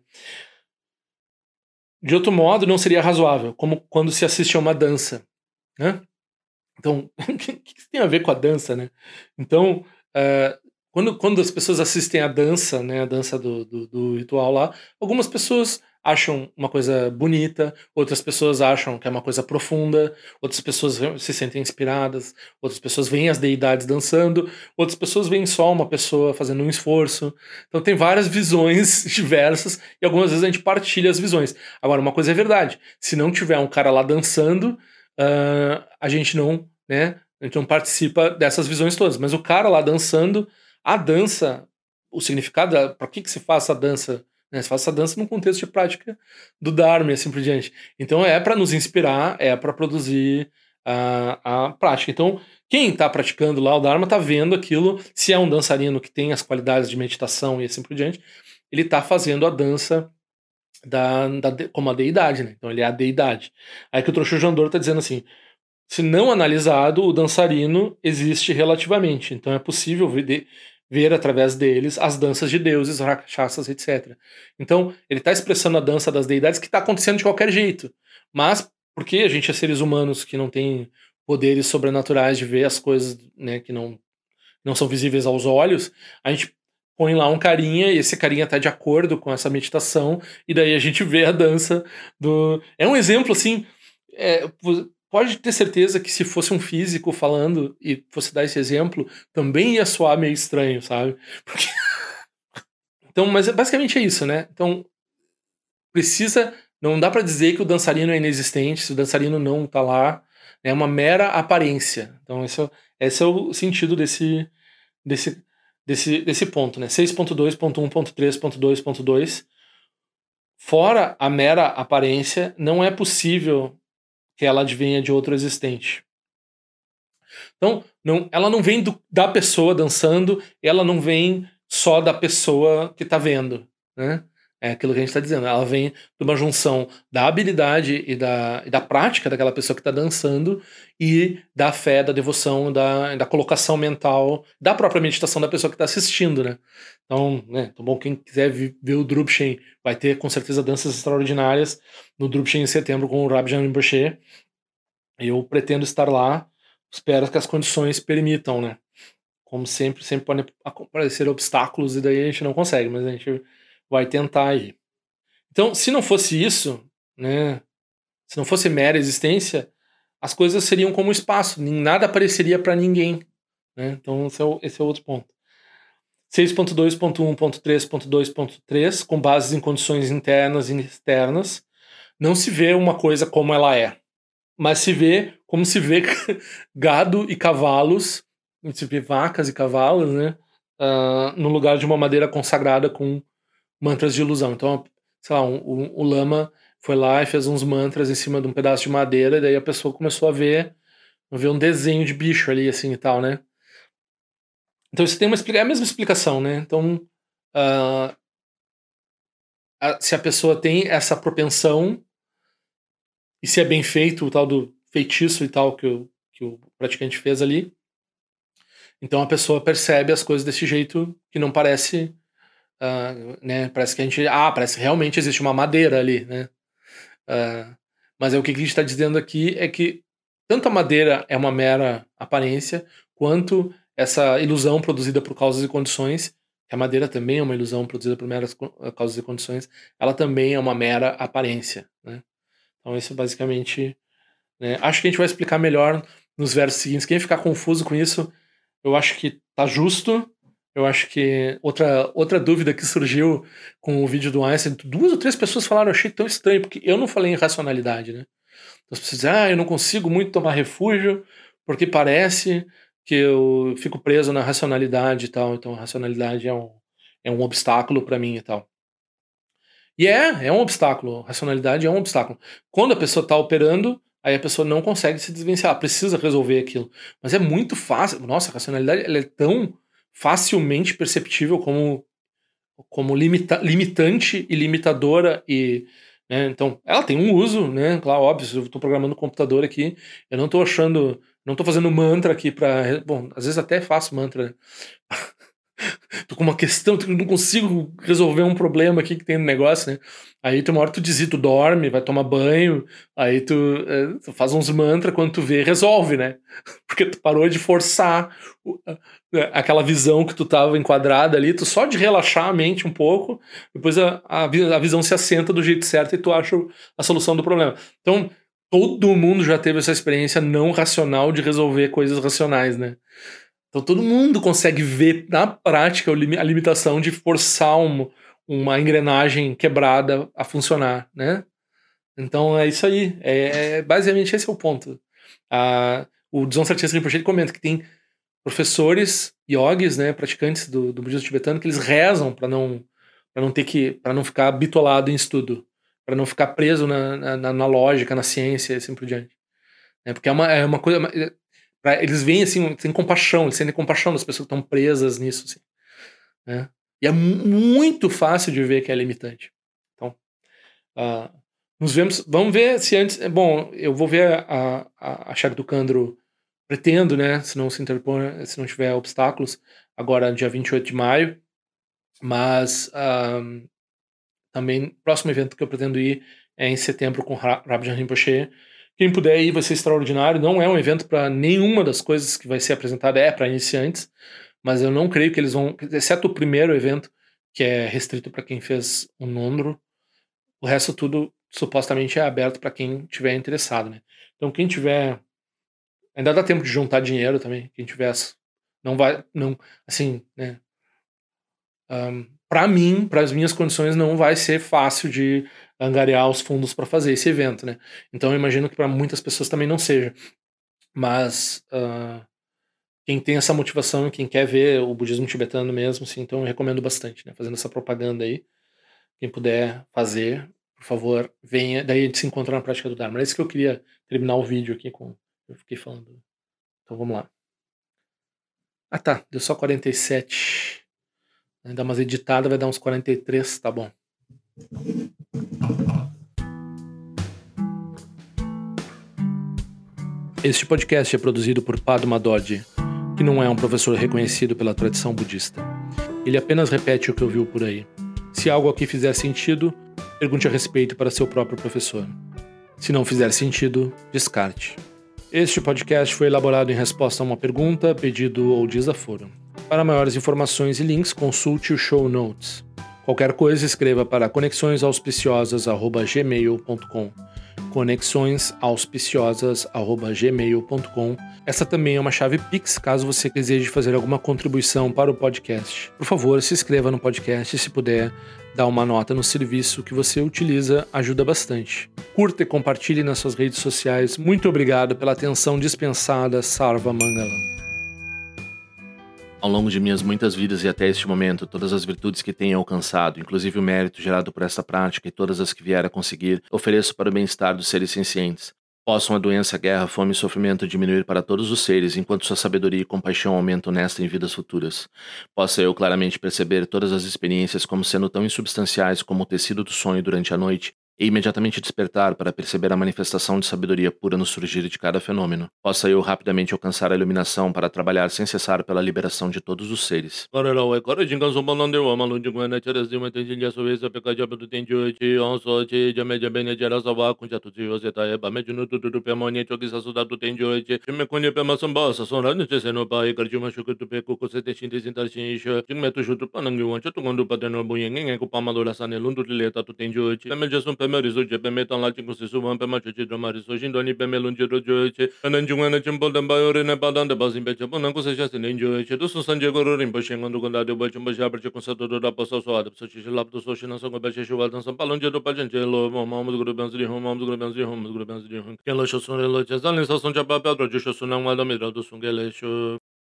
De outro modo, não seria razoável, como quando se assiste a uma dança, né? Então, o que, que tem a ver com a dança, né? Então, uh, quando, quando as pessoas assistem a dança, né, a dança do, do, do, ritual lá, algumas pessoas acham uma coisa bonita, outras pessoas acham que é uma coisa profunda, outras pessoas se sentem inspiradas, outras pessoas veem as deidades dançando, outras pessoas veem só uma pessoa fazendo um esforço. Então tem várias visões diversas e algumas vezes a gente partilha as visões. Agora, uma coisa é verdade: se não tiver um cara lá dançando, uh, a gente não, né? A gente não participa dessas visões todas. Mas o cara lá dançando a dança, o significado, para que, que se faz essa dança? Né? Se faz essa dança num contexto de prática do Dharma e assim por diante. Então é para nos inspirar, é para produzir a, a prática. Então, quem está praticando lá o Dharma está vendo aquilo, se é um dançarino que tem as qualidades de meditação e assim por diante, ele está fazendo a dança da, da, como a deidade, né? Então ele é a deidade. Aí que o Trocho Jandor está dizendo assim: se não analisado, o dançarino existe relativamente. Então é possível ver, ver através deles as danças de deuses, rakshasas, etc. Então ele está expressando a dança das deidades que está acontecendo de qualquer jeito. Mas porque a gente é seres humanos que não tem poderes sobrenaturais de ver as coisas né, que não, não são visíveis aos olhos, a gente põe lá um carinha e esse carinha está de acordo com essa meditação e daí a gente vê a dança do... É um exemplo, assim... É, pode ter certeza que se fosse um físico falando e fosse dar esse exemplo, também ia soar meio estranho, sabe? Porque... então, mas é, basicamente é isso, né? Então, precisa. Não dá para dizer que o dançarino é inexistente, se o dançarino não tá lá. É uma mera aparência. Então, esse é, esse é o sentido desse, desse, desse, desse ponto, né? 6.2.1.3.2.2 fora a mera aparência, não é possível que ela advenha de outro existente. Então, não, ela não vem do, da pessoa dançando, ela não vem só da pessoa que está vendo. Né? É aquilo que a gente está dizendo. Ela vem de uma junção da habilidade e da, e da prática daquela pessoa que está dançando e da fé, da devoção, da, da colocação mental, da própria meditação da pessoa que está assistindo, né? Então, né, então, bom, quem quiser ver o Drupchen vai ter com certeza danças extraordinárias no Drupchen em setembro com o Rabjan Rinpoche. Eu pretendo estar lá, espero que as condições permitam, né? Como sempre, sempre podem aparecer obstáculos e daí a gente não consegue, mas a gente vai tentar aí. Então, se não fosse isso, né, se não fosse mera existência, as coisas seriam como espaço, nada apareceria para ninguém. Né? Então, esse é, o, esse é outro ponto. 6.2.1.3.2.3, com bases em condições internas e externas, não se vê uma coisa como ela é, mas se vê como se vê gado e cavalos, se vê vacas e cavalos, né, uh, no lugar de uma madeira consagrada com mantras de ilusão. Então, sei lá, um, um, o lama foi lá e fez uns mantras em cima de um pedaço de madeira, e daí a pessoa começou a ver, a ver um desenho de bicho ali, assim e tal, né? Então isso tem uma é a mesma explicação, né? Então, uh, a, se a pessoa tem essa propensão, e se é bem feito, o tal do feitiço e tal que o, que o praticante fez ali, então a pessoa percebe as coisas desse jeito que não parece Uh, né? Parece que a gente. Ah, parece que realmente existe uma madeira ali, né? Uh, mas é o que a gente está dizendo aqui é que tanto a madeira é uma mera aparência, quanto essa ilusão produzida por causas e condições, que a madeira também é uma ilusão produzida por meras causas e condições, ela também é uma mera aparência. Né? Então, isso basicamente. Né? Acho que a gente vai explicar melhor nos versos seguintes. Quem ficar confuso com isso, eu acho que tá justo, eu acho que outra, outra dúvida que surgiu com o vídeo do Einstein, duas ou três pessoas falaram, achei tão estranho, porque eu não falei em racionalidade, né? Então as pessoas dizem, ah, eu não consigo muito tomar refúgio, porque parece que eu fico preso na racionalidade e tal, então a racionalidade é um, é um obstáculo para mim e tal. E é, é um obstáculo, a racionalidade é um obstáculo. Quando a pessoa está operando, aí a pessoa não consegue se desvencilhar, precisa resolver aquilo. Mas é muito fácil, nossa, a racionalidade ela é tão facilmente perceptível como, como limita, limitante e limitadora e né, então ela tem um uso, né? Claro, óbvio, eu estou programando o um computador aqui, eu não estou achando, não estou fazendo mantra aqui para, bom, às vezes até faço mantra, tô com uma questão, não consigo resolver um problema aqui que tem no negócio, né? Aí tu uma hora tu desiste, tu dorme, vai tomar banho, aí tu, é, tu faz uns mantras, quando tu vê, resolve, né? Porque tu parou de forçar né, aquela visão que tu tava enquadrada ali, tu só de relaxar a mente um pouco, depois a, a, a visão se assenta do jeito certo e tu acha a solução do problema. Então, todo mundo já teve essa experiência não racional de resolver coisas racionais, né? Então todo mundo consegue ver na prática a limitação de forçar um, uma engrenagem quebrada a funcionar, né? Então é isso aí. É, é basicamente esse é o ponto. Ah, o Dzong Sartias Rinpoche comenta que tem professores yogis, né, praticantes do, do budismo tibetano, que eles rezam para não para não ter que para não ficar bitolado em estudo, para não ficar preso na, na, na, lógica, na ciência e assim por diante. É, porque é uma, é uma coisa Pra, eles veem assim, tem compaixão, eles sentem compaixão das pessoas que estão presas nisso. Assim, né? E é muito fácil de ver que é limitante. Então, uh, nos vemos. Vamos ver se antes. É bom, eu vou ver a, a, a do Candro, pretendo, né? Se não se interpor, se não tiver obstáculos, agora dia 28 de maio. Mas uh, também, próximo evento que eu pretendo ir é em setembro com Rabjan Rinpoche quem puder ir vai ser extraordinário. Não é um evento para nenhuma das coisas que vai ser apresentada, é para iniciantes, mas eu não creio que eles vão, exceto o primeiro evento, que é restrito para quem fez o Nondro, o resto tudo supostamente é aberto para quem tiver interessado, né? Então quem tiver ainda dá tempo de juntar dinheiro também, quem tiver não vai não assim, né? Um, para mim, para as minhas condições não vai ser fácil de angariar os fundos para fazer esse evento, né? Então eu imagino que para muitas pessoas também não seja. Mas uh, quem tem essa motivação e quem quer ver o budismo tibetano mesmo, assim, então eu recomendo bastante, né? Fazendo essa propaganda aí. Quem puder fazer, por favor, venha. Daí a gente se encontra na prática do Dharma. É isso que eu queria terminar o vídeo aqui com. Eu fiquei falando. Então vamos lá. Ah tá, deu só 47. Ainda umas editadas, vai dar uns 43, tá bom. Este podcast é produzido por Padma Dodge, que não é um professor reconhecido pela tradição budista. Ele apenas repete o que ouviu por aí. Se algo aqui fizer sentido, pergunte a respeito para seu próprio professor. Se não fizer sentido, descarte. Este podcast foi elaborado em resposta a uma pergunta, pedido ou desaforo. Para maiores informações e links, consulte o show notes. Qualquer coisa, escreva para conexõesauspiciosas.gmail.com conexõesauspiciosas.gmail.com Essa também é uma chave Pix, caso você deseje fazer alguma contribuição para o podcast. Por favor, se inscreva no podcast se puder dar uma nota no serviço que você utiliza, ajuda bastante. Curta e compartilhe nas suas redes sociais. Muito obrigado pela atenção dispensada, Sarva Mangala. Ao longo de minhas muitas vidas e até este momento, todas as virtudes que tenho alcançado, inclusive o mérito gerado por esta prática e todas as que vier a conseguir, ofereço para o bem-estar dos seres sencientes. Possam a doença, a guerra, a fome e sofrimento diminuir para todos os seres, enquanto sua sabedoria e compaixão aumentam nesta em vidas futuras. Possa eu claramente perceber todas as experiências como sendo tão insubstanciais como o tecido do sonho durante a noite, e imediatamente despertar para perceber a manifestação de sabedoria pura no surgir de cada fenômeno. Possa eu rapidamente alcançar a iluminação para trabalhar sem cessar pela liberação de todos os seres. pema riso che peme tang la chingu sisu wan pema che che drama riso shin doni peme lon je do jo che anan jung na chimpol dan ba yore na pa dan de ba sin pe che pon nangko se chas sin jo che do sun san je go ro rin po shen gon gonda de ba chum ba sha per che kon sa do do da pa so so ad so che che lap do so shin so go ba che shu wal dan san pa lon je do pa chen che lo mo ma mo go ben zri ho ma mo go ben zri ho mo go ben zri ho ke lo sho sun re lo che zan le sa sun cha pa pa do jo sho sun nan wa do mi do sun ge le sho.